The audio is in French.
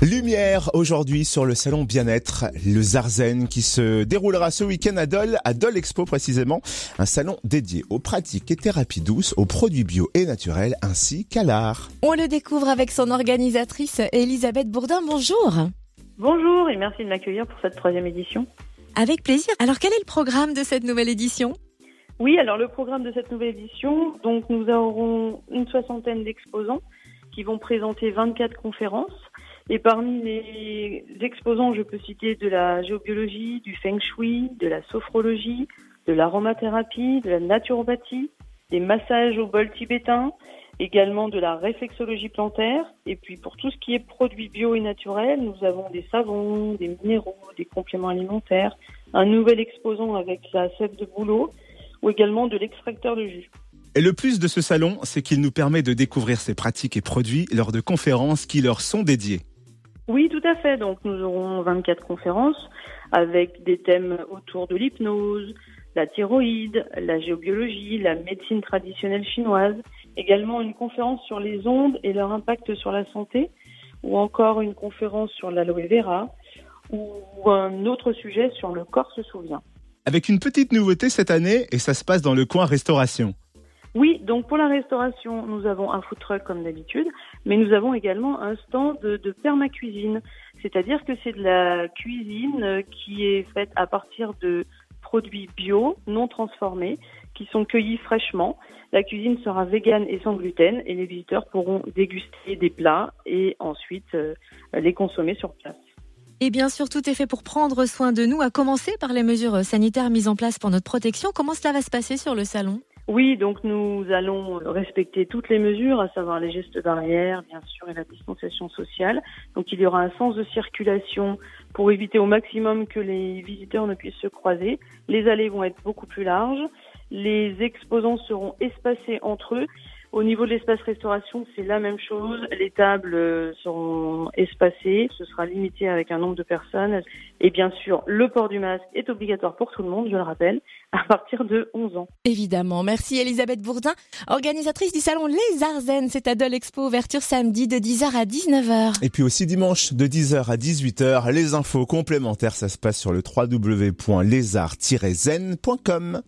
Lumière aujourd'hui sur le salon bien-être, le Zarzen qui se déroulera ce week-end à Dole, à Dole Expo précisément, un salon dédié aux pratiques et thérapies douces, aux produits bio et naturels ainsi qu'à l'art. On le découvre avec son organisatrice Elisabeth Bourdin. Bonjour. Bonjour et merci de m'accueillir pour cette troisième édition. Avec plaisir. Alors quel est le programme de cette nouvelle édition? Oui, alors le programme de cette nouvelle édition, donc nous aurons une soixantaine d'exposants qui vont présenter 24 conférences et parmi les exposants, je peux citer de la géobiologie, du feng shui, de la sophrologie, de l'aromathérapie, de la naturopathie, des massages au bol tibétain, également de la réflexologie plantaire. Et puis pour tout ce qui est produits bio et naturels, nous avons des savons, des minéraux, des compléments alimentaires, un nouvel exposant avec la sève de bouleau ou également de l'extracteur de jus. Et le plus de ce salon, c'est qu'il nous permet de découvrir ces pratiques et produits lors de conférences qui leur sont dédiées. Oui, tout à fait. Donc nous aurons 24 conférences avec des thèmes autour de l'hypnose, la thyroïde, la géobiologie, la médecine traditionnelle chinoise, également une conférence sur les ondes et leur impact sur la santé, ou encore une conférence sur l'aloe vera, ou un autre sujet sur le corps se souvient. Avec une petite nouveauté cette année, et ça se passe dans le coin restauration. Oui, donc pour la restauration, nous avons un food truck comme d'habitude, mais nous avons également un stand de, permacuisine, c'est-à-dire que c'est de la cuisine qui est faite à partir de produits bio, non transformés, qui sont cueillis fraîchement. La cuisine sera végane et sans gluten et les visiteurs pourront déguster des plats et ensuite euh, les consommer sur place. Et bien sûr, tout est fait pour prendre soin de nous, à commencer par les mesures sanitaires mises en place pour notre protection. Comment cela va se passer sur le salon? Oui, donc nous allons respecter toutes les mesures, à savoir les gestes barrières, bien sûr, et la distanciation sociale. Donc il y aura un sens de circulation pour éviter au maximum que les visiteurs ne puissent se croiser. Les allées vont être beaucoup plus larges. Les exposants seront espacés entre eux au niveau de l'espace restauration, c'est la même chose. Les tables euh, seront espacées, ce sera limité avec un nombre de personnes. Et bien sûr, le port du masque est obligatoire pour tout le monde, je le rappelle, à partir de 11 ans. Évidemment. Merci Elisabeth Bourdin, organisatrice du salon Les Arzennes. C'est à Dole Expo, ouverture samedi de 10h à 19h. Et puis aussi dimanche de 10h à 18h, les infos complémentaires, ça se passe sur le www.lesarts-zen.com.